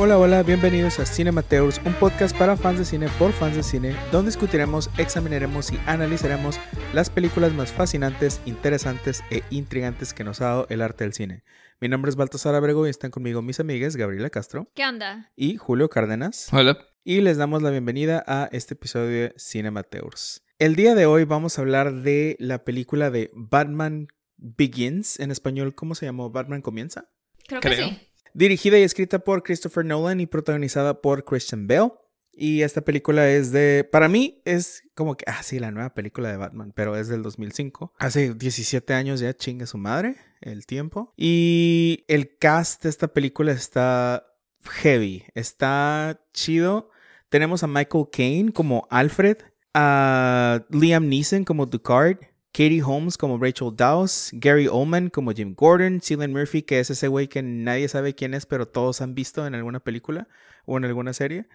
Hola, hola, bienvenidos a Cinemateurs, un podcast para fans de cine por fans de cine, donde discutiremos, examinaremos y analizaremos las películas más fascinantes, interesantes e intrigantes que nos ha dado el arte del cine. Mi nombre es Baltasar Abrego y están conmigo mis amigas Gabriela Castro. ¿Qué onda? Y Julio Cárdenas. Hola. Y les damos la bienvenida a este episodio de Cinemateurs. El día de hoy vamos a hablar de la película de Batman Begins. En español, ¿cómo se llamó? ¿Batman comienza? Creo que sí. Dirigida y escrita por Christopher Nolan y protagonizada por Christian Bale. Y esta película es de, para mí es como que, ah, sí, la nueva película de Batman, pero es del 2005. Hace 17 años ya chingue su madre el tiempo. Y el cast de esta película está heavy, está chido. Tenemos a Michael Caine como Alfred, a Liam Neeson como Ducard, Katie Holmes como Rachel Dawes, Gary Oldman como Jim Gordon, Cillian Murphy, que es ese güey que nadie sabe quién es, pero todos han visto en alguna película o en alguna serie,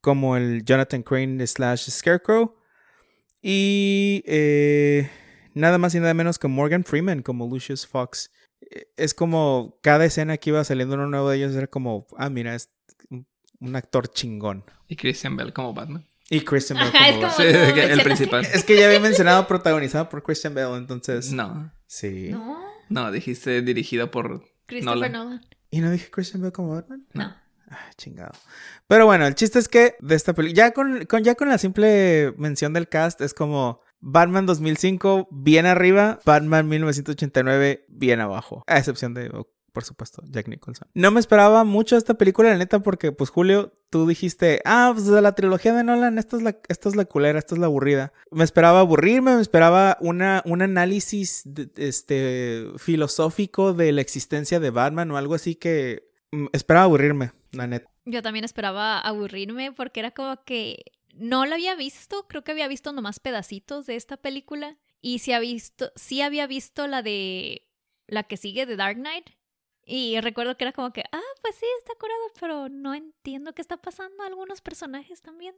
como el Jonathan Crane slash Scarecrow. Y eh, nada más y nada menos que Morgan Freeman como Lucius Fox. Eh, Es como cada escena que iba saliendo uno nuevo de ellos era como, ah, mira, es un actor chingón. Y Christian Bell como Batman. Y Christian Bale Ajá, es como... como- Sí, no, el principal. Es que ya había mencionado protagonizado por Christian Bale, entonces... No, Sí. No, no, dijiste dirigido por Christopher Nolan. Nolan. ¿Y no dije Christian Bale como Batman? No. Ah, chingado. Pero bueno, el chiste es que de esta película, ya con, con- ya con la simple mención del cast, es como Batman 2005 bien arriba, Batman 1989 bien abajo. A excepción de, por supuesto, Jack Nicholson. No me esperaba mucho esta película, la neta, porque pues Julio, tú dijiste, ah, pues de la trilogía de Nolan, esta es la, esta es la culera, esta es la aburrida. Me esperaba aburrirme, me esperaba una, un análisis de- este, filosófico de la existencia de Batman o algo así que mm, esperaba aburrirme, la neta. Yo también esperaba aburrirme porque era como que no la había visto, creo que había visto nomás pedacitos de esta película y sí, ha visto, sí había visto la de la que sigue de Dark Knight y recuerdo que era como que, ah, pues sí, está curado, pero no entiendo qué está pasando a algunos personajes también.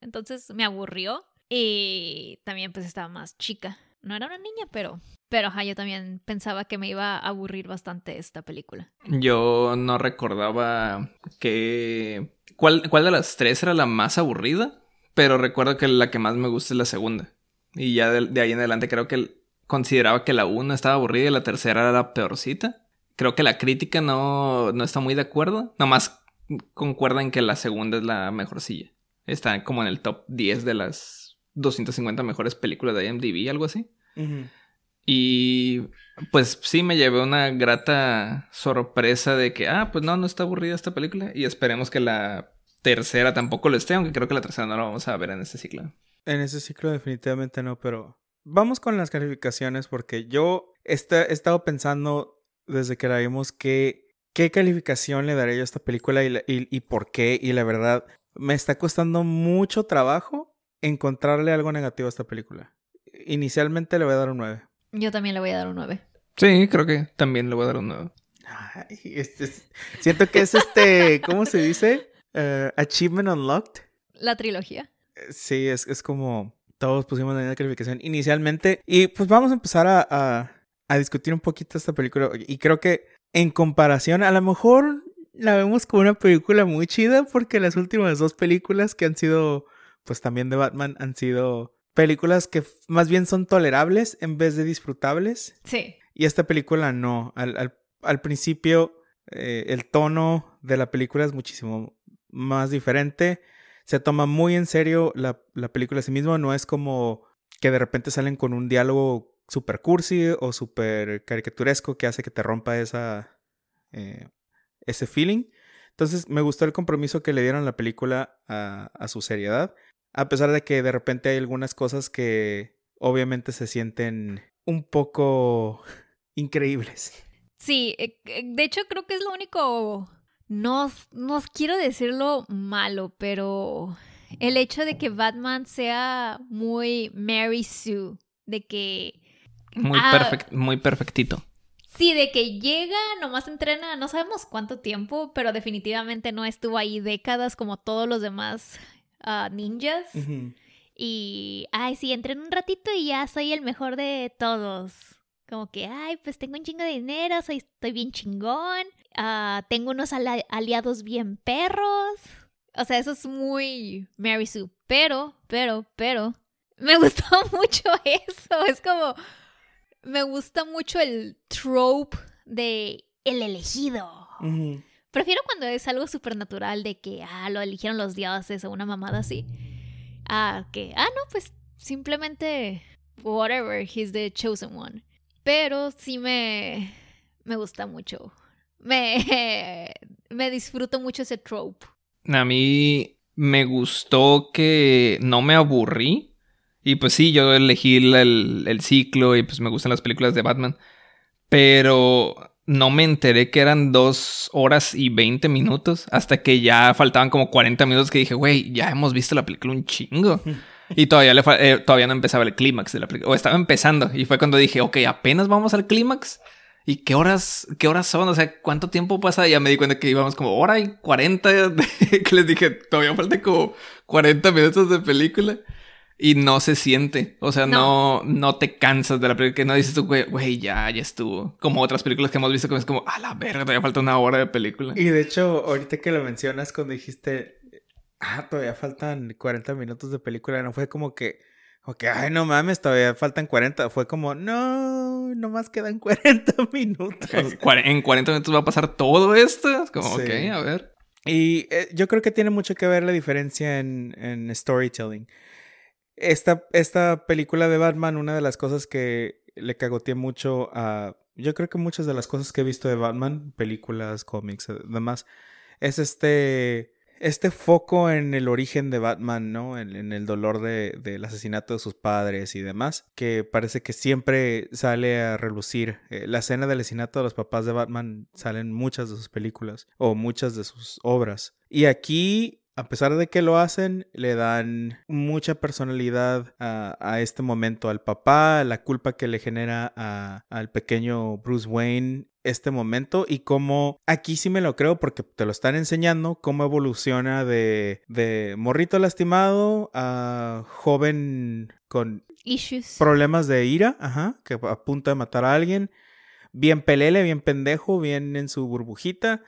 Entonces me aburrió y también pues estaba más chica. No era una niña, pero pero ajá, yo también pensaba que me iba a aburrir bastante esta película. Yo no recordaba que... ¿Cuál, ¿Cuál de las tres era la más aburrida? Pero recuerdo que la que más me gusta es la segunda. Y ya de, de ahí en adelante creo que consideraba que la una estaba aburrida y la tercera era la peorcita. Creo que la crítica no, no está muy de acuerdo. Nomás concuerda en que la segunda es la mejorcilla. Está como en el top 10 de las 250 mejores películas de IMDb, algo así. Y pues sí me llevé una grata sorpresa de que, ah, pues no, no está aburrida esta película. Y esperemos que la tercera tampoco lo esté, aunque creo que la tercera no la vamos a ver en este ciclo. En ese ciclo definitivamente no, pero vamos con las calificaciones porque yo he estado pensando desde que la vimos que qué calificación le daré yo a esta película y, la- y- y por qué. Y la verdad, me está costando mucho trabajo encontrarle algo negativo a esta película. Inicialmente le voy a dar un 9. Yo también le voy a dar un 9. Sí, creo que también le voy a dar un nuevo. Ay, este es- siento que es este, ¿cómo se dice? Eh, achievement Unlocked. La trilogía. Sí, es, es como todos pusimos la misma calificación inicialmente. Y pues vamos a empezar a, a- a discutir un poquito esta película. Y creo que en comparación, a lo mejor la vemos como una película muy chida porque las últimas dos películas que han sido, pues también de Batman, han sido películas que más bien son tolerables en vez de disfrutables. Sí. Y esta película no. Al, al- al principio, eh, el tono de la película es muchísimo más diferente. Se toma muy en serio la, la película a sí misma. No es como que de repente salen con un diálogo super cursi o super caricaturesco que hace que te rompa esa, eh, ese feeling. Entonces me gustó el compromiso que le dieron la película a, a su seriedad. A pesar de que de repente hay algunas cosas que obviamente se sienten un poco increíbles. Sí, eh, eh, de hecho creo que es lo único, no, no quiero decirlo malo, pero el hecho de que Batman sea muy Mary Sue, de que Muy, Ah. perfect- muy perfectito. Sí, de que llega, nomás entrena, no sabemos cuánto tiempo, pero definitivamente no estuvo ahí décadas como todos los demás ah, ninjas. Y, ay, sí, entreno un ratito y ya soy el mejor de todos. Como que, ay, pues tengo un chingo de dinero, soy, estoy bien chingón, ah, tengo unos aliados bien perros. O sea, eso es muy Mary Sue. Pero, pero, pero, me gustó mucho eso. Es como, me gusta mucho el trope de el elegido. Prefiero cuando es algo supernatural de que, ah, lo eligieron los dioses o una mamada así. Ah, que, ah, no, pues simplemente, whatever, he's the chosen one. Pero sí me, me gusta mucho. Me, me disfruto mucho ese trope. A mí me gustó que no me aburrí. Y pues sí, yo elegí el, el ciclo y pues me gustan las películas de Batman. Pero no me enteré que eran dos horas y 20 minutos. Hasta que ya faltaban como 40 minutos que dije, güey, ya hemos visto la película un chingo. Y todavía, le eh, todavía no empezaba el clímax de la película. O estaba empezando. Y fue cuando dije, ok, apenas vamos al clímax. ¿Y qué horas, qué horas son? O sea, ¿cuánto tiempo pasa? Y ya me di cuenta que íbamos como hora y 40. que les dije, todavía falta como 40 minutos de película. Y no se siente. O sea, no, no, te cansas de la película. Que no dices tú, güey, ya, ya estuvo. Como otras películas que hemos visto que es como, a la verga, todavía falta una hora de película. Y de hecho, ahorita que lo mencionas, cuando dijiste, ah, todavía faltan 40 minutos de película, no fue como que, ok, ay, no mames, todavía faltan 40. Fue como, no, nomás quedan 40 minutos. En 40 minutos va a pasar todo esto. Es como, Sí. ok, a ver. Y eh, yo creo que tiene mucho que ver la diferencia en, en storytelling. Esta, esta película de Batman, una de las cosas que le cagoteé mucho a... Yo creo que muchas de las cosas que he visto de Batman, películas, cómics, eh, demás, es este... Este foco en el origen de Batman, ¿no? En, en el dolor de- del asesinato de sus padres y demás, que parece que siempre sale a relucir. Eh, la escena del asesinato de los papás de Batman sale en muchas de sus películas o muchas de sus obras. Y aquí, a pesar de que lo hacen, le dan mucha personalidad a, a este momento, al papá, la culpa que le genera a- al pequeño Bruce Wayne este momento y cómo aquí sí me lo creo porque te lo están enseñando cómo evoluciona de, de morrito lastimado a joven con Issues. problemas de ira, ajá, que a punto de matar a alguien, bien pelele, bien pendejo, bien en su burbujita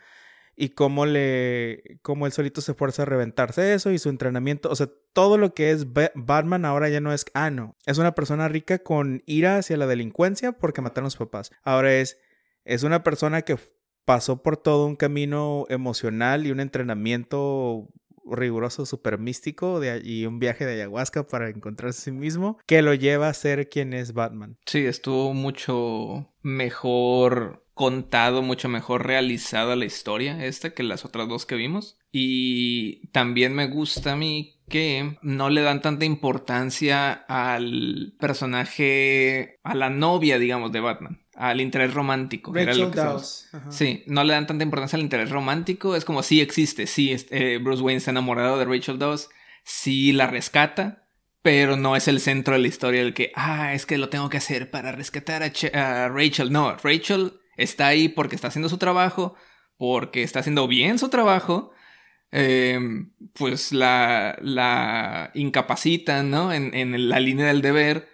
y cómo le cómo él solito se fuerza a reventarse eso y su entrenamiento, o sea, todo lo que es Ba- Batman ahora ya no es ah no, es una persona rica con ira hacia la delincuencia porque mataron a sus papás. Ahora es es una persona que pasó por todo un camino emocional y un entrenamiento riguroso, súper místico de, y un viaje de ayahuasca para encontrarse a sí mismo que lo lleva a ser quien es Batman. Sí, estuvo mucho mejor contado, mucho mejor realizada la historia esta que las otras dos que vimos. Y también me gusta a mí que no le dan tanta importancia al personaje, a la novia, digamos, de Batman, al interés romántico. era lo que. Sí, no le dan tanta importancia al interés romántico. Es como sí existe, sí, eh, Bruce Wayne está enamorado de Rachel Dawes, sí la rescata, pero no es el centro de la historia el que, ah, es que lo tengo que hacer para rescatar a, Ch- a Rachel. No, Rachel está ahí porque está haciendo su trabajo, porque está haciendo bien su trabajo. eh, pues la, la incapacitan, ¿no? En, en la línea del deber.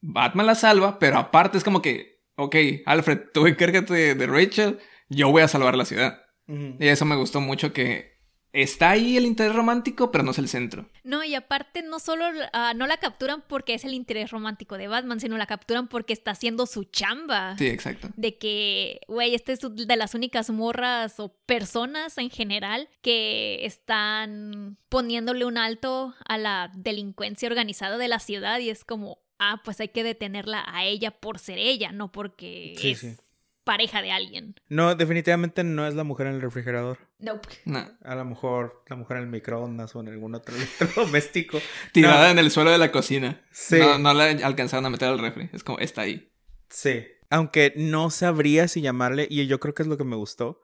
Batman la salva, pero aparte es como que, ok, Alfred, tú encárgate de, de Rachel, yo voy a salvar la ciudad. Y eso me gustó mucho que está ahí el interés romántico, pero no es el centro. No, y aparte no solo ah, no la capturan porque es el interés romántico de Batman, sino la capturan porque está haciendo su chamba. Sí, exacto. De que, güey, esta es de las únicas morras o personas en general que están poniéndole un alto a la delincuencia organizada de la ciudad y es como, ah, pues hay que detenerla a ella por ser ella, no porque Sí, es sí. Pareja de alguien. No, definitivamente no es la mujer en el refrigerador. Nope. No. A lo mejor la mujer en el microondas o en algún otro electrodoméstico. Tirada No. en el suelo de la cocina. Sí. No, no la alcanzaron a meter al refri. Es como, está ahí. Sí. Aunque no sabría si llamarle, y yo creo que es lo que me gustó,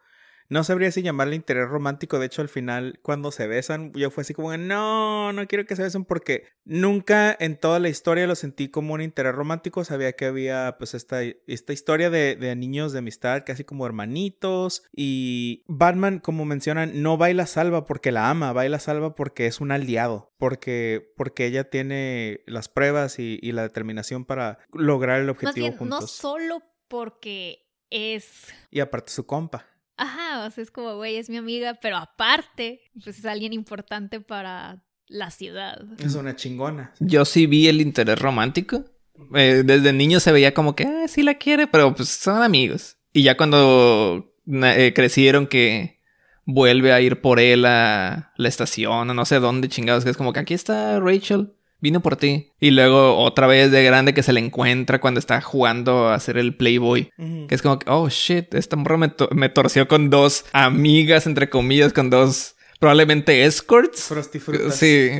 no sabría si llamarle interés romántico. De hecho, al final, cuando se besan, yo fue así como, no, no quiero que se besen porque nunca en toda la historia lo sentí como un interés romántico. Sabía que había pues esta, esta historia de, de niños de amistad, casi como hermanitos. Y Batman, como mencionan, no baila salva porque la ama, baila salva porque es un aliado, porque, porque ella tiene las pruebas y, y la determinación para lograr el objetivo Más bien, juntos. no solo porque es Y aparte su compa. Ajá, o sea, es como, güey, es mi amiga, pero aparte, pues es alguien importante para la ciudad. Es una chingona. Yo sí vi el interés romántico. Eh, desde niño se veía como que, ah, sí la quiere, pero pues son amigos. Y ya cuando eh, crecieron que vuelve a ir por él a la estación o no sé dónde chingados, que es como que aquí está Rachel, vino por ti. Y luego otra vez de grande que se le encuentra cuando está jugando a ser el Playboy. Que es como que, oh shit, esta morra me, to- me torció con dos amigas, entre comillas, con dos probablemente escorts. Frostifrutas. Sí.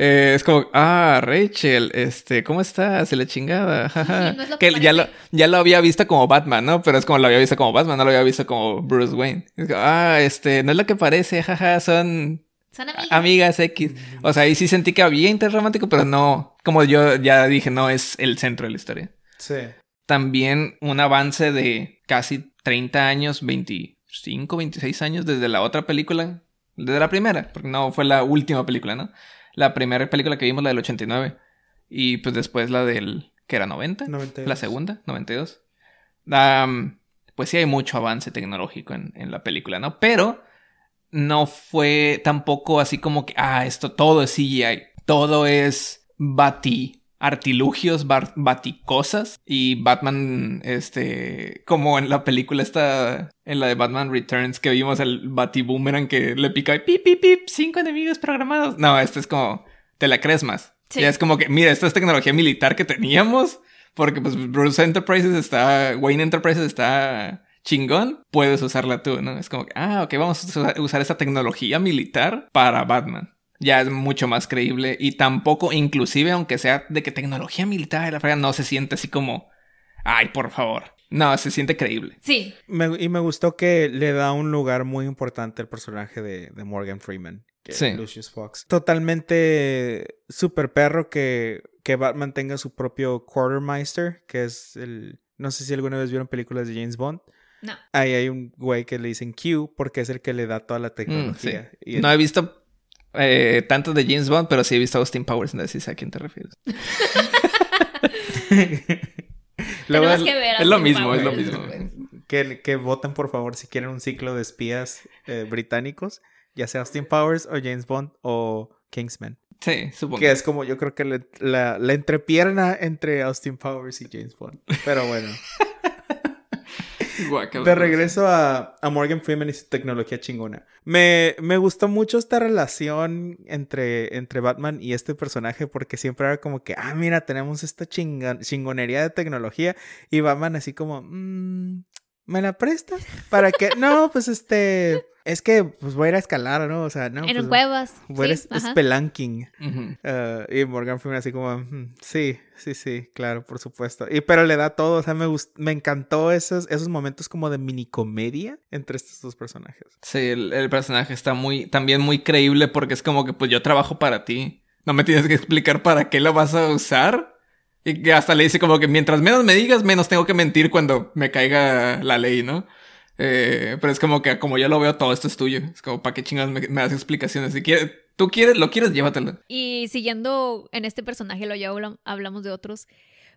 Eh, es como, ah, Rachel, este, ¿cómo estás? Y la chingada, jaja. No es lo que que ya lo, ya lo había visto como Batman, ¿no? Pero es como lo había visto como Batman, no lo había visto como Bruce Wayne. Es como, ah, este, no es lo que parece, jaja, son Son amigas. amigas X. O sea, ahí sí sentí que había interés romántico, pero no, como yo ya dije, no es el centro de la historia. Sí. También un avance de casi 30 años, 25, 26 años desde la otra película, desde la primera, porque no fue la última película, ¿no? La primera película que vimos, la del 89, y pues después la del, que era 90, 92. la segunda, 92. Am, pues sí hay mucho avance tecnológico en, en la película, ¿no? Pero no fue tampoco así como que, ah, esto todo es CGI, todo es bati artilugios, baticosas y Batman, este, como en la película esta, en la de Batman Returns que vimos el batiboomerang que le pica y pip, pip, pip, cinco enemigos programados. No, este es como, te la crees más. Sí. Ya es como que, mira, esta es tecnología militar que teníamos, porque pues Bruce Enterprises está, Wayne Enterprises está chingón, puedes usarla tú, ¿no? Es como que, ah, ok, vamos a usar- esta tecnología militar para Batman. Ya es mucho más creíble y tampoco, inclusive aunque sea de que tecnología militar y la frega, no se siente así como, ay, por favor. No, se siente creíble. Sí, Me- y me gustó que le da un lugar muy importante al personaje de, de Morgan Freeman. Que Sí. Lucius Fox. Totalmente super perro que, que Batman tenga su propio Quartermeister, que es el... No sé si alguna vez vieron películas de James Bond. No. Ahí hay un güey que le dicen Q porque es el que le da toda la Mm, sí. tecnología. Y- No he visto eh, tanto de James Bond, pero sí he visto a Austin Powers, no sé si sé a quién te refieres. Luego es- que ver a es lo mismo, es lo mismo. que, que voten por favor si quieren un ciclo de espías eh, británicos, ya sea Austin Powers o James Bond o Kingsman. Sí, supongo. Que es como yo creo que le- la, la entrepierna entre Austin Powers y James Bond. Pero bueno. De regreso a, a Morgan Freeman y su tecnología chingona. Me, me gustó mucho esta relación entre, entre Batman y este personaje porque siempre era como que, ah, mira, tenemos esta chinga- chingonería de tecnología y Batman así como, "Mm, ¿me la prestas? ¿Para qué? No, pues este, es que pues voy a ir a escalar, ¿no? O sea, no. en pues, cuevas. Voy a ir sí, a ajá. spelunking. Ujú. Uh, y Morgan Freeman así como, "Mm, sí, sí, sí, claro, por supuesto. Y pero le da todo, o sea, me gust- me encantó esos, esos momentos como de mini comedia entre estos dos personajes. Sí, el, el personaje está muy, también muy creíble porque es como que pues yo trabajo para ti. No me tienes que explicar para qué lo vas a usar. Y que hasta le dice como que mientras menos me digas, menos tengo que mentir cuando me caiga la ley, ¿no? Eh, pero es como que como yo lo veo, todo esto es tuyo. Es como, ¿para qué chingados me, me das explicaciones? Si quieres, tú quieres, lo quieres, llévatelo. Y siguiendo en este personaje, lo ya hablam- hablamos de otros,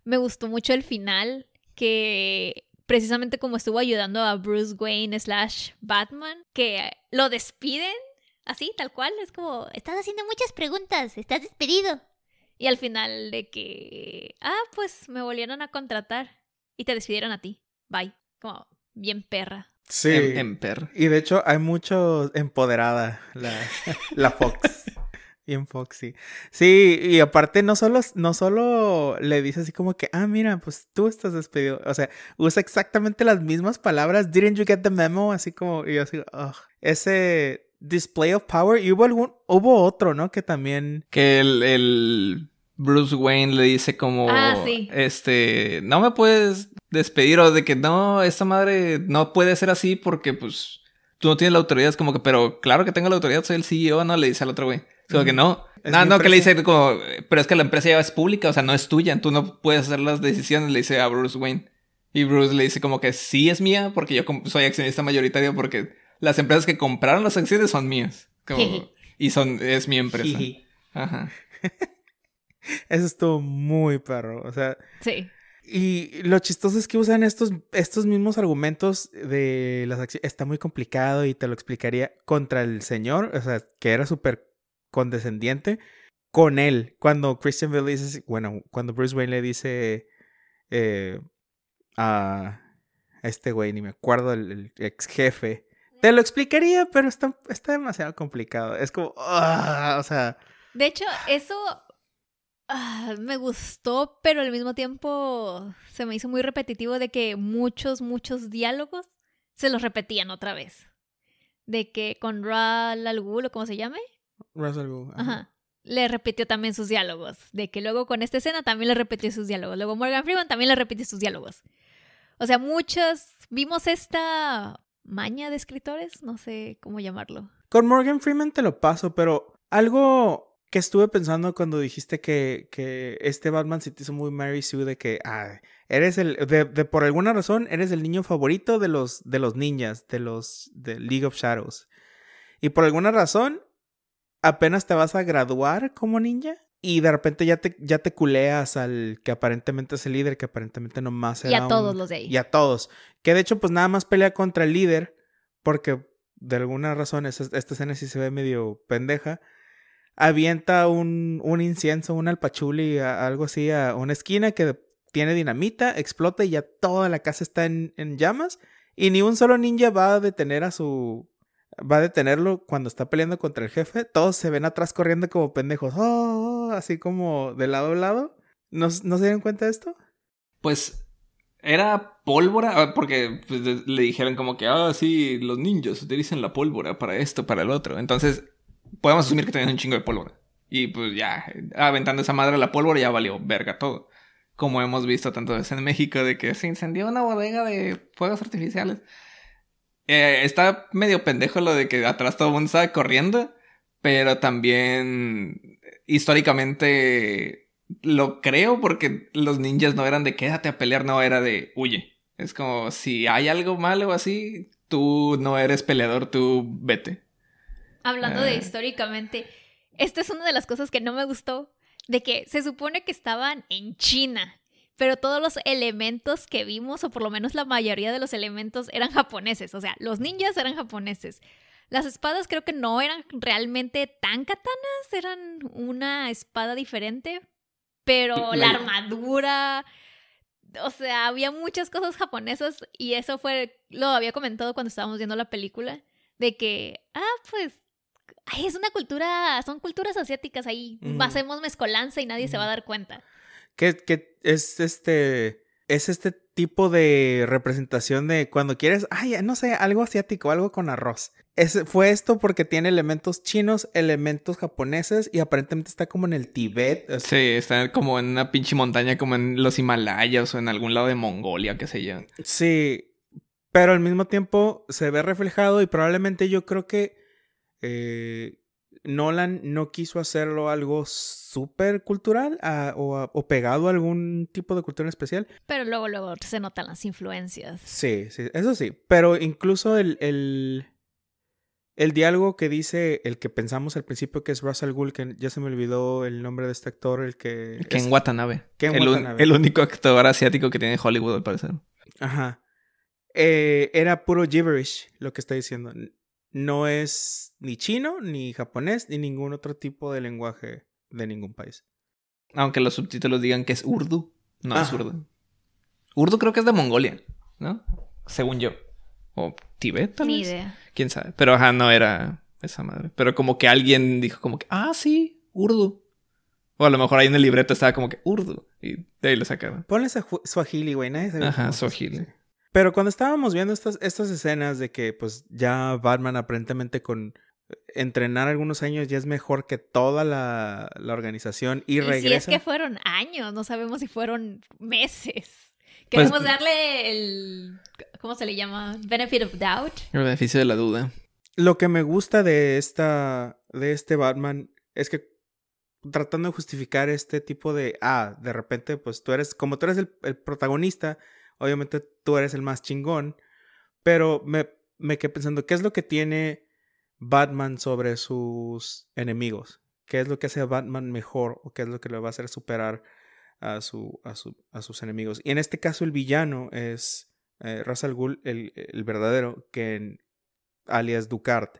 me gustó mucho el final, que precisamente como estuvo ayudando a Bruce Wayne slash Batman, que lo despiden, así, tal cual, es como, estás haciendo muchas preguntas, estás despedido. Y al final de que, ah, pues me volvieron a contratar y te despidieron a ti, bye, como bien perra. Sí. En perro. Y de hecho hay mucho empoderada la, la Fox. Bien Foxy. Sí, y aparte no solo, no solo le dice así como que, ah, mira, pues tú estás despedido. O sea, usa exactamente las mismas palabras. Didn't you get the memo? Así como, y yo así, "Ugh". Ese display of power. Y hubo algún, hubo otro, ¿no? Que también... Que el, el Bruce Wayne le dice como, Ah, sí. este, no me puedes despedir o de que no, esta madre no puede ser así porque pues tú no tienes la autoridad. Es como que, pero claro que tengo la autoridad, soy el CEO, no le dice al otro güey. Es como que no. No, no, que le dice como, pero es que la empresa ya es pública, o sea, no es tuya, tú no puedes hacer las decisiones, le dice a Bruce Wayne. Y Bruce le dice como que sí es mía, porque yo soy accionista mayoritario, porque las empresas que compraron las acciones son mías. y son, es mi empresa. Ajá. Eso estuvo muy perro. O sea. Sí. Y lo chistoso es que usan estos, estos mismos argumentos de las acciones. Está muy complicado y te lo explicaría contra el señor, o sea, que era súper condescendiente con él. Cuando Christian Bale dice, bueno, cuando Bruce Wayne le dice eh, a este güey, ni me acuerdo, el, ex jefe. Te lo explicaría, pero está, está demasiado complicado. Es como, ah, o sea. De hecho, eso ah, me gustó, pero al mismo tiempo se me hizo muy repetitivo de que muchos, muchos diálogos se los repetían otra vez. De que con Ral al Ghul, o como se llame, Ajá. Le repitió también sus diálogos. De que luego con esta escena también le repitió sus diálogos. Luego Morgan Freeman también le repitió sus diálogos. O sea, muchos vimos esta maña de escritores, no sé cómo llamarlo. Con Morgan Freeman te lo paso, pero algo que estuve pensando cuando dijiste que, que este Batman se te hizo muy Mary Sue de que ah, eres el de, por alguna razón eres el niño favorito de los de los ninjas, de los de League of Shadows. Y por alguna razón apenas te vas a graduar como ninja y de repente ya te, ya te culeas al que aparentemente es el líder, que aparentemente nomás era Y a todos los de ahí. Y a todos. Que de hecho, pues nada más pelea contra el líder, porque de alguna razón esta, escena sí se ve medio pendeja. Avienta un, un incienso, un alpachuli, algo así, a una esquina que tiene dinamita, explota y ya toda la casa está en, en llamas. Y ni un solo ninja va a detener a su, va a detenerlo cuando está peleando contra el jefe. Todos se ven atrás corriendo como pendejos. Oh, así como de lado a lado. ¿No, ¿No se dieron cuenta de esto? Pues era pólvora, ah, porque pues, le dijeron como que, ah, sí, los ninjas utilizan la pólvora para esto, para el otro. Entonces, podemos asumir que tenían un chingo de pólvora. Y pues ya, aventando esa madre a la pólvora ya valió verga todo. Como hemos visto tanto veces en México, de que se incendió una bodega de fuegos artificiales. Eh, está medio pendejo lo de que atrás todo el mundo estaba corriendo, pero también históricamente lo creo porque los ninjas no eran de quédate a pelear, no era de huye. Es como si hay algo malo o así, tú no eres peleador, tú vete. Hablando de ah. históricamente, esta es una de las cosas que no me gustó, de que se supone que estaban en China pero todos los elementos que vimos, o por lo menos la mayoría de los elementos, eran japoneses. O sea, los ninjas eran japoneses. Las espadas creo que no eran realmente tan katanas, eran una espada diferente, pero la armadura, o sea, había muchas cosas japonesas y eso fue, lo había comentado cuando estábamos viendo la película, de que, ah, pues, es una cultura, son culturas asiáticas ahí, hacemos mezcolanza y nadie se va a dar cuenta que, es este, es este tipo de representación de cuando quieres, ay, no sé, algo asiático, algo con arroz. Es, fue esto porque tiene elementos chinos, elementos japoneses y aparentemente está como en el Tibet. Sí, está como en una pinche montaña como en los Himalayas o en algún lado de Mongolia, qué sé yo. Sí, pero al mismo tiempo se ve reflejado y probablemente yo creo que eh, Nolan no quiso hacerlo algo súper cultural o, pegado a algún tipo de cultura especial. Pero luego, luego se notan las influencias. Sí, sí, eso sí. Pero incluso el, el, el diálogo que dice el que pensamos al principio que es Russell Gould, que ya se me olvidó el nombre de este actor, el que... Ken Watanabe. el, Watanabe. el único actor asiático que tiene Hollywood, al parecer. Ajá. Eh, era puro gibberish lo que está diciendo no es ni chino, ni japonés, ni ningún otro tipo de lenguaje de ningún país. Aunque los subtítulos digan que es urdu, no es urdu. Urdu creo que es de Mongolia, ¿no? Según yo. O Tibet, tal Ni idea. Quién sabe. Pero ajá, no era esa madre. Pero como que alguien dijo como que, ah, sí, urdu. O a lo mejor ahí en el libreto estaba como que urdu. Y de ahí lo sacaron. Ponle Swahili, güey. Nadie Ajá, Swahili. Pero cuando estábamos viendo estas, estas escenas de que pues ya Batman aparentemente con entrenar algunos años ya es mejor que toda la, la organización y, regresa. Si es que fueron años, no sabemos si fueron meses. Queremos pues, darle el ¿cómo se le llama? Benefit of doubt. El beneficio de la duda. Lo que me gusta de esta. de este Batman es que tratando de justificar este tipo de. Ah, de repente, pues tú eres. Como tú eres el, el protagonista, obviamente tú eres el más chingón. Pero me, me quedé pensando, ¿qué es lo que tiene Batman sobre sus enemigos? ¿Qué es lo que hace a Batman mejor? ¿O qué es lo que le va a hacer superar a, su, a, su, a sus enemigos? Y en este caso, el villano es eh, Ra's al Ghul, el, el verdadero, que en, alias Ducart,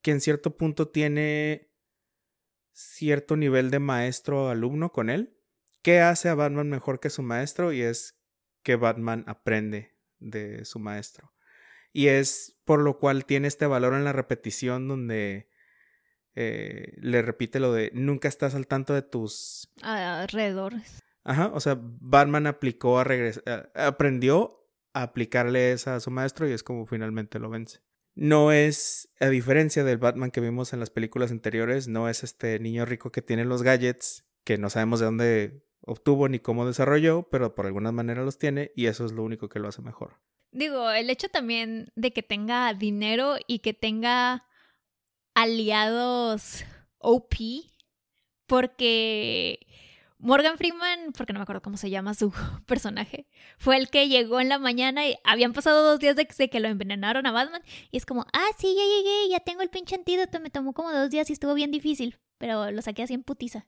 que en cierto punto tiene cierto nivel de maestro-alumno con él. ¿Qué hace a Batman mejor que su maestro? Y es que Batman aprende de su maestro. Y es por lo cual tiene este valor en la repetición donde eh, le repite lo de nunca estás al tanto de tus... Alrededores. Ajá, o sea, Batman aplicó a regresar, aprendió a aplicarle esa a su maestro y es como finalmente lo vence. No es, a diferencia del Batman que vimos en las películas anteriores, no es este niño rico que tiene los gadgets, que no sabemos de dónde obtuvo ni cómo desarrolló, pero por alguna manera los tiene y eso es lo único que lo hace mejor. Digo, el hecho también de que tenga dinero y que tenga aliados OP, porque Morgan Freeman, porque no me acuerdo cómo se llama su personaje, fue el que llegó en la mañana y habían pasado dos días de que lo envenenaron a Batman. Y es como, ah, sí, ya llegué, ya tengo el pinche antídoto, me tomó como dos días y estuvo bien difícil, pero lo saqué así en putiza.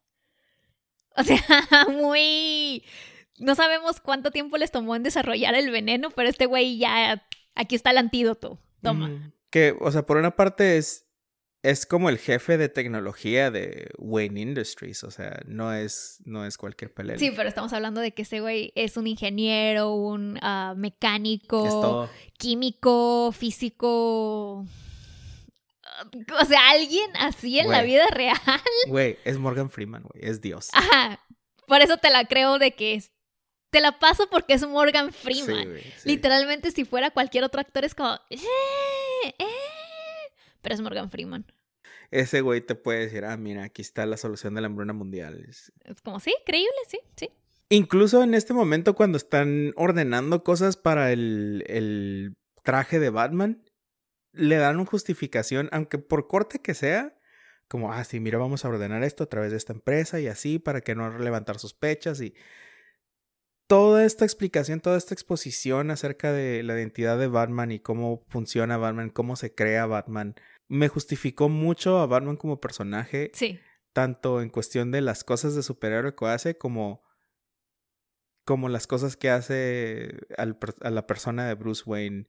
O sea, muy... No sabemos cuánto tiempo les tomó en desarrollar el veneno, pero este güey ya... Aquí está el antídoto. Toma. Mm, Que, o sea, por una parte es es como el jefe de tecnología de Wayne Industries, o sea, no es, no es cualquier pelea. Sí, pero estamos hablando de que ese güey es un ingeniero, un uh, mecánico, químico, físico. O sea, alguien así en la vida real. Güey, es Morgan Freeman, güey, es Dios. Ajá. Por eso te la creo de que es. Te la paso porque es Morgan Sí, Freeman. sí. Literalmente, si fuera cualquier otro actor, es como. "Eh, eh", Pero es Morgan Freeman. Ese güey te puede decir, ah, mira, aquí está la solución de la hambruna mundial. Es- Es como, sí, creíble, sí, sí. Incluso en este momento cuando están ordenando cosas para el, el traje de Batman, le dan una justificación, aunque por corte que sea, como, ah, sí, mira, vamos a ordenar esto a través de esta empresa y así para que no levantar sospechas y toda esta explicación, toda esta exposición acerca de la identidad de Batman y cómo funciona Batman, cómo se crea Batman, me justificó mucho a Batman como personaje Sí. tanto en cuestión de las cosas de superhéroe que hace como como las cosas que hace al a la persona de Bruce Wayne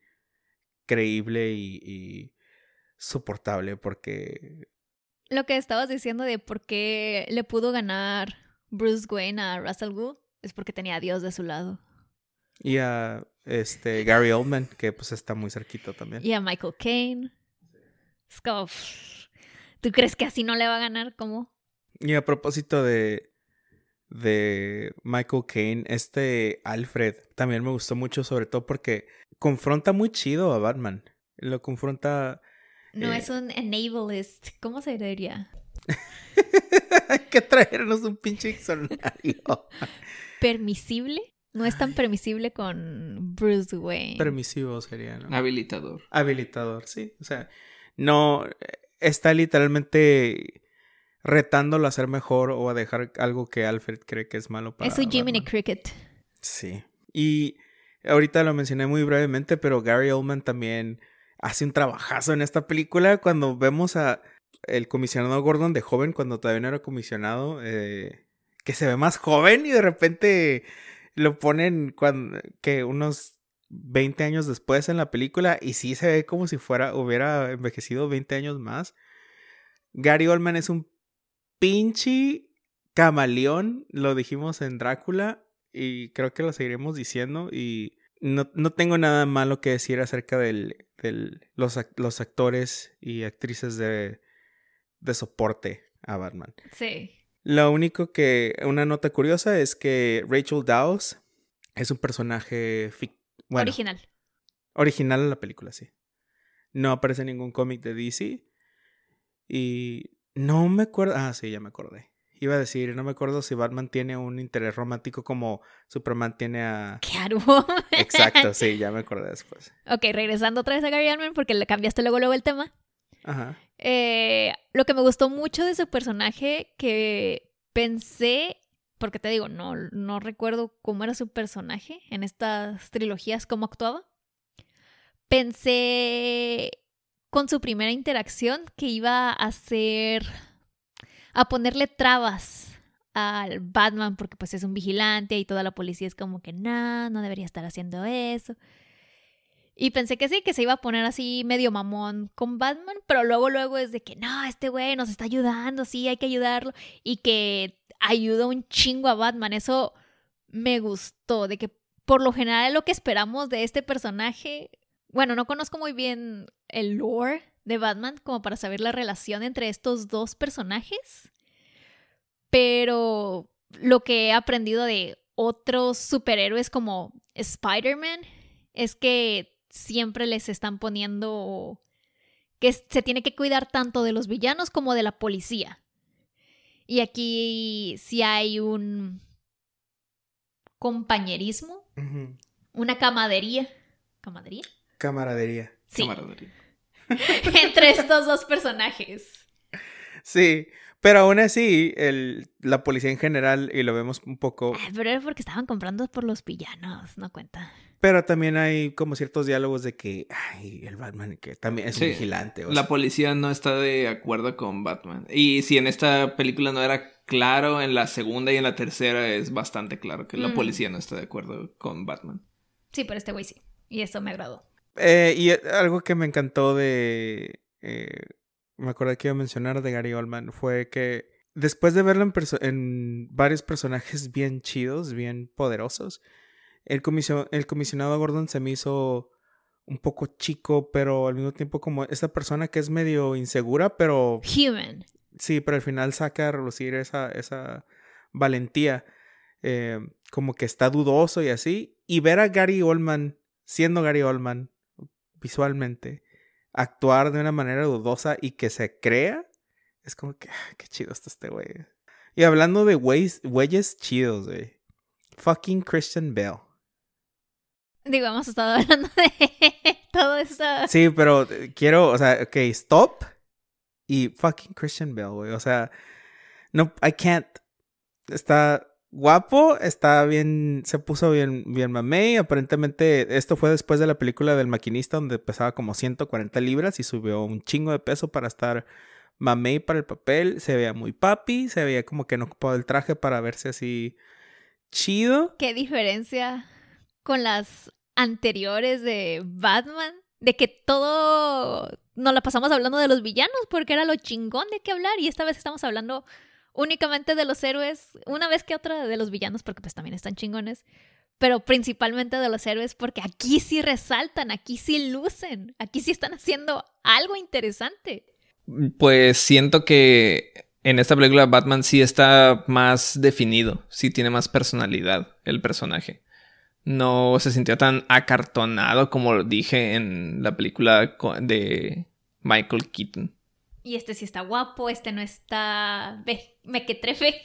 creíble y, y soportable porque Lo que estabas diciendo de por qué le pudo ganar Bruce Wayne a Russell Ghul es porque tenía a Dios de su lado. y a este Gary Oldman que pues está muy cerquito también Y a Michael Caine. Es como, ¿tú crees que así no le va a ganar? ¿Cómo? y a propósito de de Michael Caine este Alfred también me gustó mucho sobre todo porque confronta muy chido a Batman lo confronta No Eh. es un enablist. ¿Cómo se diría? Hay que traernos un pinche diccionario. ¿Permisible? No es tan permisible con Bruce Wayne. Permisivo sería, ¿no? Habilitador. Habilitador, sí. O sea, no está literalmente retándolo a ser mejor o a dejar algo que Alfred cree que es malo para es su Jiminy. Cricket. Sí. Y ahorita lo mencioné muy brevemente, pero Gary Oldman también hace un trabajazo en esta película cuando vemos a el comisionado Gordon de joven cuando todavía no era comisionado, eh, que se ve más joven y de repente lo ponen que unos 20 años después en la película y sí se ve como si fuera hubiera envejecido 20 años más. Gary Oldman es un pinche camaleón, lo dijimos en Drácula y creo que lo seguiremos diciendo y no, no tengo nada malo que decir acerca de los, los actores y actrices de, de soporte a Batman. Sí. Lo único que, una nota curiosa es que Rachel Dawes es un personaje fic- bueno, Original. original en la película, sí. No aparece en ningún cómic de DC. Y no me acuerdo. Ah, sí, ya me acordé. Iba a decir, no me acuerdo si Batman tiene un interés romántico como Superman tiene a. Catwoman. Exacto, sí, ya me acordé después. Ok, regresando otra vez a Gary Oldman porque le cambiaste luego luego el tema. Ajá. Eh, lo que me gustó mucho de ese personaje que pensé, porque te digo, no, no recuerdo cómo era su personaje en estas trilogías, cómo actuaba. Pensé con su primera interacción que iba a hacer, a ponerle trabas al Batman porque pues es un vigilante y toda la policía es como que no, no debería estar haciendo eso. Y pensé que sí, que se iba a poner así medio mamón con Batman, pero luego luego es de que no, este güey nos está ayudando, sí, hay que ayudarlo y que ayuda un chingo a Batman. Eso me gustó, de que por lo general lo que esperamos de este personaje, bueno, no conozco muy bien el lore de Batman como para saber la relación entre estos dos personajes, pero lo que he aprendido de otros superhéroes como Spider-Man es que siempre les están poniendo que se tiene que cuidar tanto de los villanos como de la policía. Y aquí sí hay un compañerismo, una camadería. ¿Camadería? Camaradería. Sí. Camaradería. Entre estos dos personajes. Sí, pero aún así, el, la policía en general, y lo vemos un poco, Ah, Pero era porque estaban comprando por los villanos, no cuenta. pero también hay como ciertos diálogos de que, ay, el Batman que también es Sí, un vigilante. o La policía no está de acuerdo con Batman. Y si en esta película no era claro, en la segunda y en la tercera es bastante claro que la Mm. policía no está de acuerdo con Batman. Sí, pero este güey sí. Y eso me agradó. Eh, y algo que me encantó de. eh, me acordé que iba a mencionar de Gary Oldman fue que después de verlo en, varios personajes bien chidos, bien poderosos, el, comisio- el comisionado Gordon se me hizo un poco chico, pero al mismo tiempo como esta persona que es medio insegura, pero Human. Sí, pero al final saca a relucir esa, esa valentía. eh, como que está dudoso y así. Y ver a Gary Oldman, siendo Gary Oldman, visualmente, actuar de una manera dudosa y que se crea, es como que, ah, qué chido está este güey. Y hablando de güeyes, güeyes chidos, güey. Fucking Christian Bale. Digo, hemos estado hablando de todo esto. Sí, pero eh, quiero, o sea, ok, stop. Y fucking Christian Bale, güey. O sea, no, I can't. Está guapo, está bien, se puso bien, bien mamey. Aparentemente, esto fue después de la película del maquinista, donde pesaba como 140 libras y subió un chingo de peso para estar mamey para el papel. Se veía muy papi, se veía como que no ocupaba el traje para verse así chido. ¿Qué diferencia con las anteriores de Batman? De que todo nos la pasamos hablando de los villanos porque era lo chingón de qué hablar y esta vez estamos hablando únicamente de los héroes, una vez que otra de los villanos porque pues también están chingones, pero principalmente de los héroes porque aquí sí resaltan, aquí sí lucen, aquí sí están haciendo algo interesante. Pues siento que en esta película Batman sí está más definido, sí tiene más personalidad el personaje. No se sintió tan acartonado como dije en la película de Michael Keaton. Y este sí está guapo, este no está ve, mequetrefe.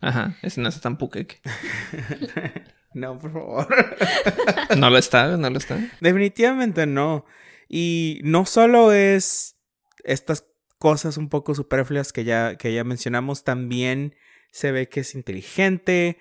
Ajá, ese no está tan puqueque. no, por favor. No lo está, no lo está. Definitivamente no. Y no solo es estas cosas un poco superfluas que ya, que ya mencionamos, también se ve que es inteligente,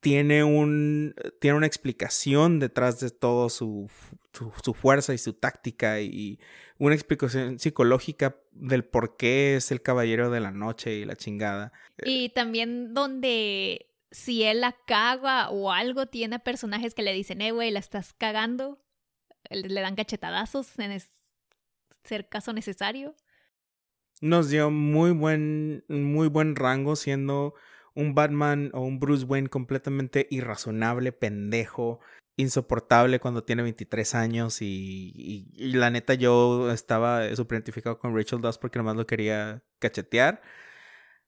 tiene, un, tiene una explicación detrás de todo su, su, su fuerza y su táctica y una explicación psicológica del por qué es el caballero de la noche y la chingada. Y también donde si él la caga o algo, tiene personajes que le dicen, eh, güey, la estás cagando. Le dan cachetadazos en ser caso necesario. nos dio muy buen, muy buen rango siendo un Batman o un Bruce Wayne completamente irrazonable, pendejo, insoportable cuando tiene 23 años y, y- y la neta yo estaba súper identificado con Rachel Dawes porque nomás lo quería cachetear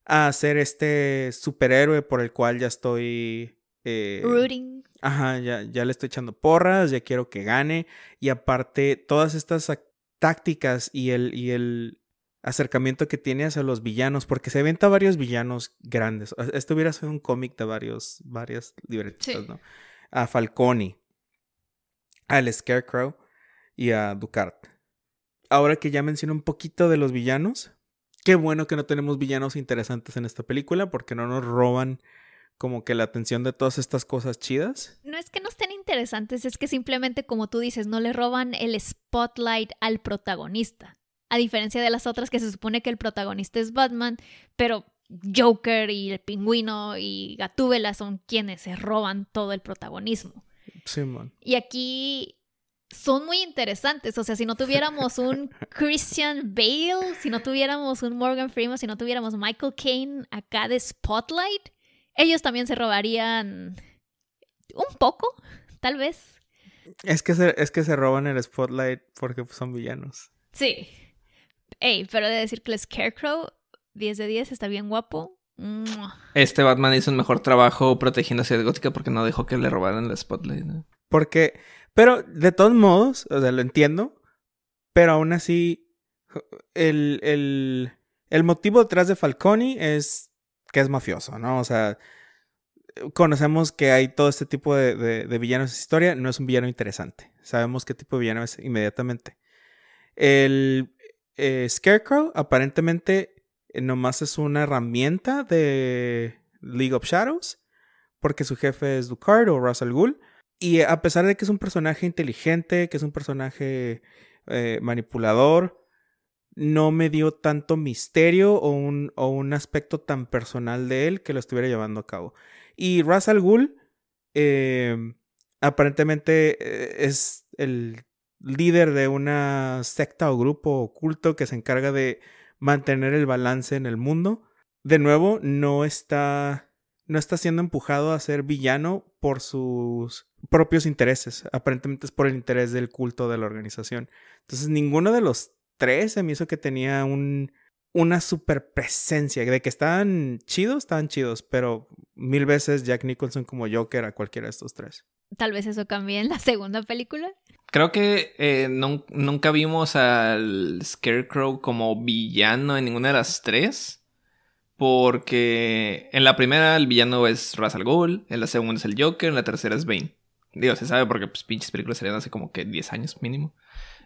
a ser este superhéroe por el cual ya estoy... eh, Rooting. Ajá, ya, ya le estoy echando porras, ya quiero que gane. Y aparte, todas estas tácticas y el, y el acercamiento que tiene hacia los villanos, porque se venta varios villanos grandes. Esto hubiera sido un cómic de varios, varias libretistas, Sí. ¿no? A Falcone. Al Scarecrow y a Ducard. Ahora que ya mencioné un poquito de los villanos, qué bueno que no tenemos villanos interesantes en esta película porque no nos roban como que la atención de todas estas cosas chidas. No es que no estén interesantes, es que simplemente, como tú dices, no le roban el spotlight al protagonista. A diferencia de las otras que se supone que el protagonista es Batman, pero Joker y el pingüino y Gatúbela son quienes se roban todo el protagonismo. Sí, man. Y aquí son muy interesantes. O sea, si no tuviéramos un Christian Bale, si no tuviéramos un Morgan Freeman, si no tuviéramos Michael Caine acá de Spotlight, ellos también se robarían un poco, tal vez. Es que se, es que se roban el Spotlight porque son villanos. Sí. Ey, pero de decir que el Scarecrow, 10 de 10, está bien guapo. Este Batman hizo un mejor trabajo protegiendo a Ciudad Gótica porque no dejó que le robaran el spotlight. ¿no? Porque, pero de todos modos, o sea, lo entiendo, pero aún así, el, el, el motivo detrás de Falcone es que es mafioso, ¿no? O sea, conocemos que hay todo este tipo de, de, de villanos en esta historia, no es un villano interesante. Sabemos qué tipo de villano es inmediatamente. El eh, Scarecrow aparentemente nomás es una herramienta de League of Shadows, porque su jefe es Ducard o Russell Gould. Y a pesar de que es un personaje inteligente, que es un personaje eh, manipulador, no me dio tanto misterio o un, o un, aspecto tan personal de él que lo estuviera llevando a cabo. Y Russell Gould eh, aparentemente eh, es el líder de una secta o grupo oculto que se encarga de mantener el balance en el mundo. De nuevo, no está no está siendo empujado a ser villano por sus propios intereses. Aparentemente es por el interés del culto de la organización. Entonces, ninguno de los tres se me hizo que tenía un, una super presencia. De que estaban chidos, estaban chidos, pero mil veces Jack Nicholson como Joker a cualquiera de estos tres. Tal vez eso cambie en la segunda película. Creo que eh, no, nunca vimos al Scarecrow como villano en ninguna de las tres. Porque en la primera el villano es Ra's al Ghul, en la segunda es el Joker, en la tercera es Bane. Digo, se sabe porque pues, pinches películas salieron hace como que 10 años mínimo.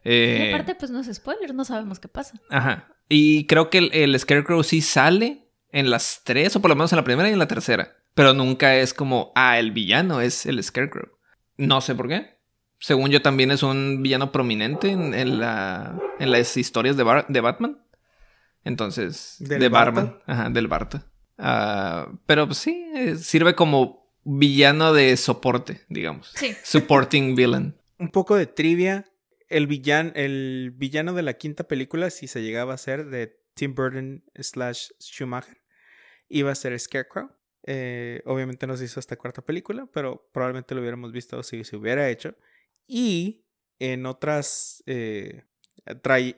Eh, Y aparte, pues no es spoiler, no sabemos qué pasa. Ajá. Y creo que el, el Scarecrow sí sale en las tres, o por lo menos en la primera y en la tercera. Pero nunca es como, ah, el villano es el Scarecrow. No sé por qué. Según yo también es un villano prominente en, en la, en las historias de, Bar- de Batman. Entonces, ¿Del de Barta? Barman. Ajá, del Barta. Ah, pero pues sí, eh, sirve como villano de soporte, digamos. Sí. Supporting villain. Un poco de trivia. El, villan, el villano de la quinta película, si se llegaba a ser de Tim Burton slash Schumacher, iba a ser Scarecrow. Eh, obviamente no se hizo esta cuarta película, pero probablemente lo hubiéramos visto si se hubiera hecho. Y en otras, eh,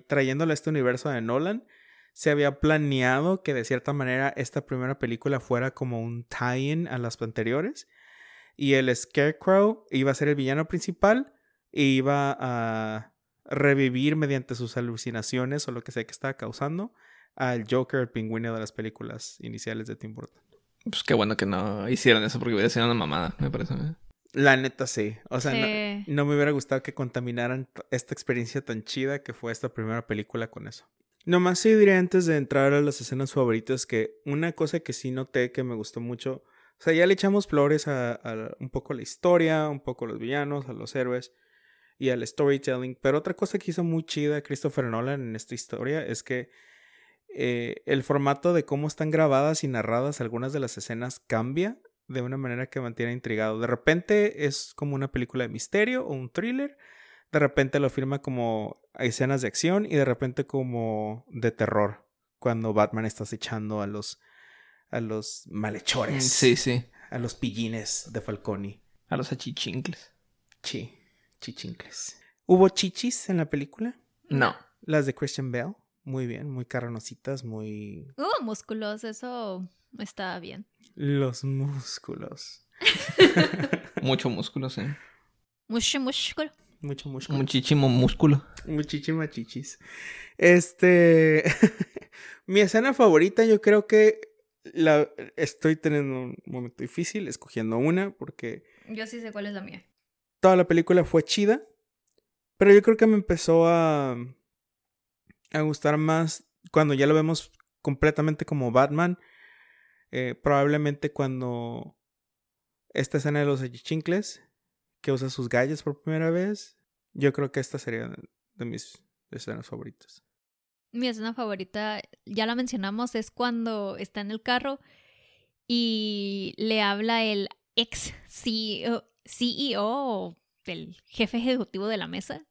trayéndolo a este universo de Nolan, se había planeado que de cierta manera esta primera película fuera como un tie-in a las anteriores. Y el Scarecrow iba a ser el villano principal e iba a revivir mediante sus alucinaciones o lo que sea que estaba causando al Joker, el pingüino de las películas iniciales de Tim Burton. Pues qué bueno que no hicieron eso porque hubiera sido una mamada, me parece. La neta sí. O sea, no- Sí. no, me hubiera gustado que contaminaran esta experiencia tan chida que fue esta primera película con eso. Nomás sí diré antes de entrar a las escenas favoritas que una cosa que sí noté que me gustó mucho. O sea, ya le echamos flores a, a un poco la historia, un poco a los villanos, a los héroes y al storytelling. Pero otra cosa que hizo muy chida Christopher Nolan en esta historia es que eh, el formato de cómo están grabadas y narradas algunas de las escenas cambia de una manera que mantiene intrigado. De repente es como una película de misterio o un thriller. De repente lo filma como escenas de acción y de repente como de terror. Cuando Batman está acechando a los a los malhechores. Sí, sí. A los pillines de Falcone. A los achichincles. Chi, chichincles. ¿Hubo chichis en la película? No. Las de Christian Bale. Muy bien, muy carnositas, muy... Uh, músculos, eso está bien. Los músculos. Mucho músculo, sí. Mucho músculo. Mucho músculo. Muchísimo músculo. Muchísimas chichis. Este. Mi escena favorita, yo creo que la estoy teniendo un momento difícil escogiendo una porque Yo sí sé cuál es la mía. toda la película fue chida, Pero yo creo que me empezó a, a gustar más cuando ya lo vemos completamente como Batman. Eh, probablemente cuando esta escena de los chincles, que usa sus gallos por primera vez, yo creo que esta sería de mis escenas favoritas. Mi escena favorita, ya la mencionamos, es cuando está en el carro y le habla el ex CEO, CEO el jefe ejecutivo de la mesa,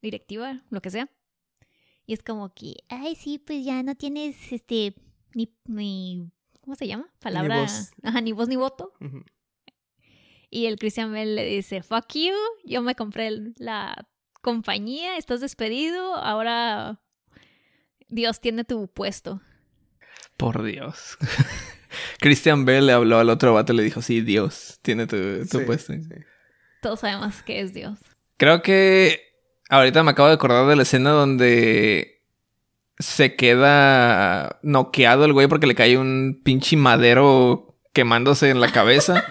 directiva, lo que sea. Y es como que, ay, sí, pues ya no tienes este, ni ¿cómo se llama? Palabra. Ni voz. Ajá, ni voz ni voto. Y el Christian Bell le dice, fuck you, yo me compré la compañía, estás despedido, ahora Dios tiene tu puesto. Por Dios. Christian Bell le habló al otro vato y le dijo, sí, Dios tiene tu, puesto. Todos sabemos que es Dios. Creo que ahorita me acabo de acordar de la escena donde se queda noqueado el güey porque le cae un pinche madero quemándose en la cabeza.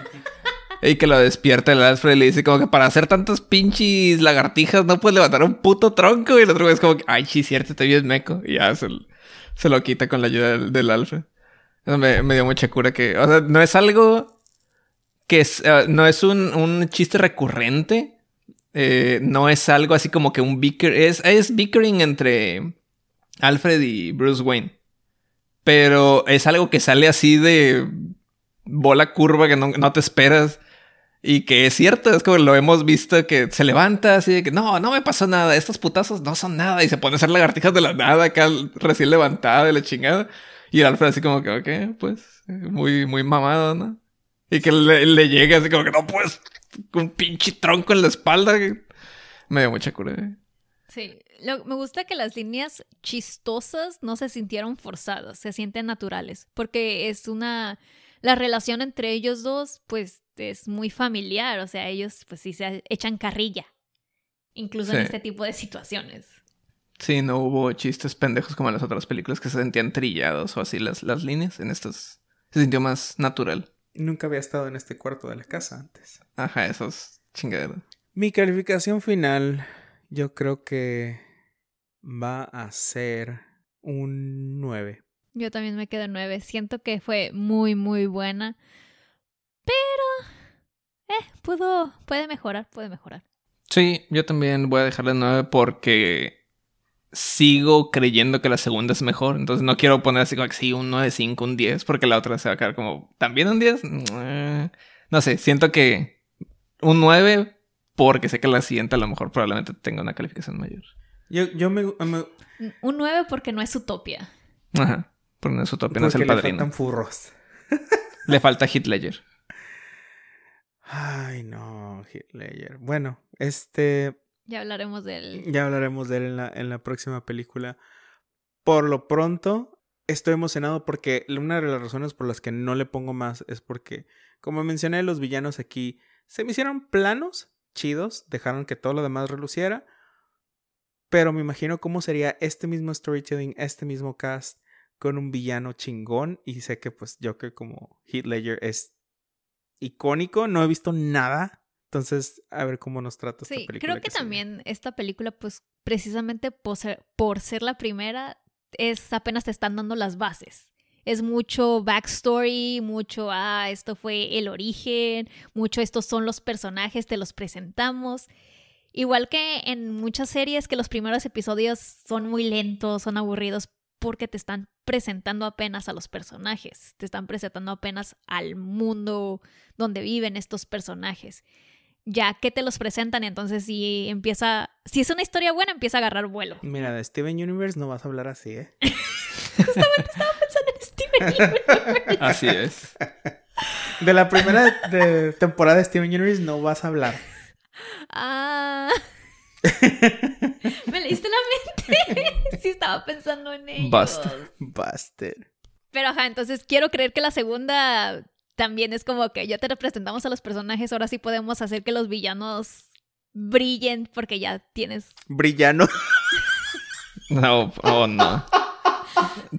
Y que lo despierta el Alfred y le dice como que para hacer tantas pinches lagartijas no puedes levantar un puto tronco. Y el otro güey es como que, ay, sí, cierto, te bien meco. Y ya se, lo quita con la ayuda del, Alfred. Eso me, dio mucha cura que, o sea, no es algo que es, eh, no es un, un, chiste recurrente. Eh, no es algo así como que un bicker, es, es bickering entre Alfred y Bruce Wayne. Pero es algo que sale así de bola curva que no, no te esperas. Y que es cierto, es como lo hemos visto que se levanta así de que no, no me pasó nada, estos putazos no son nada. Y se pone a hacer lagartijas de la nada acá recién levantada de la chingada. Y Alfred así como que, ok, pues, muy, muy mamado, ¿no? Y que le, llega así como que no pues, un pinche tronco en la espalda. Me dio mucha cura. ¿eh? Sí, me gusta que las líneas chistosas no se sintieron forzadas, se sienten naturales, porque es una la relación entre ellos dos, pues es muy familiar, o sea, ellos pues sí se echan carrilla, incluso en este tipo de situaciones. Sí, no hubo chistes pendejos como en las otras películas que se sentían trillados o así las, las líneas. En estas se sintió más natural. Nunca había estado en este cuarto de la casa antes. Ajá, esos chingaderos. Mi calificación final, yo creo que va a ser un 9. Yo también me quedo nueve. Siento que fue muy, muy buena. Pero... Eh, pudo... Puede mejorar, puede mejorar. Sí, yo también voy a dejarle nueve porque sigo creyendo que la segunda es mejor. Entonces no quiero poner así como que sí, un 9, 5, un 10, porque la otra se va a quedar como, ¿también un 10? Eh, no sé, siento que un 9 porque sé que la siguiente a lo mejor probablemente tenga una calificación mayor. Yo, yo me, Un 9 porque no es utopia. Ajá. Por no es utopia, no es el padrino. Le faltan furros. le falta Hitler. Ay, no, Hitler. Bueno, este. Ya hablaremos de él. Ya hablaremos de él en la, en la próxima película. Por lo pronto, estoy emocionado porque una de las razones por las que no le pongo más es porque, como mencioné, los villanos aquí se me hicieron planos, chidos, dejaron que todo lo demás reluciera. Pero me imagino cómo sería este mismo storytelling, este mismo cast, con un villano chingón y sé que pues Joker como Heath Ledger es icónico, no he visto nada, entonces a ver cómo nos trata esta película. Creo que, también esta película pues precisamente por ser, por ser la primera es apenas te están dando las bases. Es mucho backstory, mucho, ah, esto fue el origen, mucho estos son los personajes, te los presentamos. Igual que en muchas series que los primeros episodios son muy lentos, son aburridos, porque te están presentando apenas a los personajes, te están presentando apenas al mundo donde viven estos personajes. Ya que te los presentan, entonces si empieza, si es una historia buena, empieza a agarrar vuelo. Mira, de Steven Universe no vas a hablar así, ¿eh? Justamente estaba pensando en Steven Universe. Así es. De la primera temporada de Steven Universe no vas a hablar. Ah. Me leíste la mente. sí, estaba pensando en ellos. Buster. Buster. Pero ajá, entonces quiero creer que la segunda también es como que ya te representamos a los personajes, ahora sí podemos hacer que los villanos brillen porque ya tienes. Brillano. no, oh no.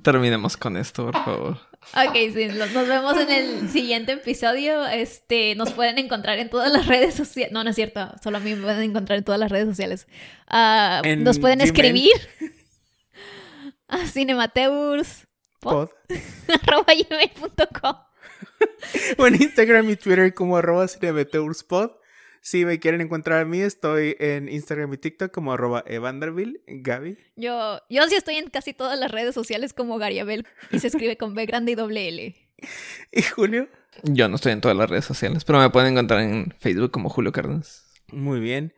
Terminemos con esto, por favor. Ok, sí, nos vemos en el siguiente episodio. Este, nos pueden encontrar en todas las redes sociales. No, no es cierto. Solo a mí me pueden encontrar en todas las redes sociales. Ah, nos pueden escribir a cinemateurs Pod. arroba gmail.com. o en Instagram y Twitter como arroba cinemateuspod. Si me quieren encontrar a mí, estoy en Instagram y TikTok como arroba evanderville, Gaby. Yo, yo sí estoy en casi todas las redes sociales como Gariabel y se escribe con B grande y doble L. ¿Y Julio? Yo no estoy en todas las redes sociales, pero me pueden encontrar en Facebook como Julio Cárdenas. Muy bien.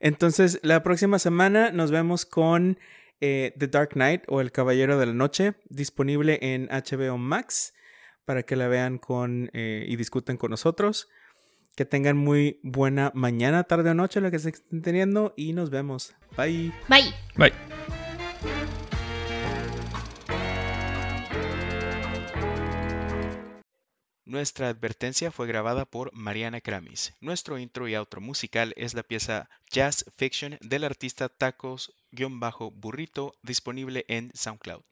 Entonces, la próxima semana nos vemos con eh, The Dark Knight o El Caballero de la Noche, disponible en HBO Max para que la vean con eh, y discutan con nosotros. Que tengan muy buena mañana, tarde o noche, lo que se estén teniendo. Y nos vemos. Bye. Bye. Bye. Nuestra advertencia fue grabada por Mariana Kramis. Nuestro intro y outro musical es la pieza Jazz Fiction del artista Tacos-Burrito disponible en SoundCloud.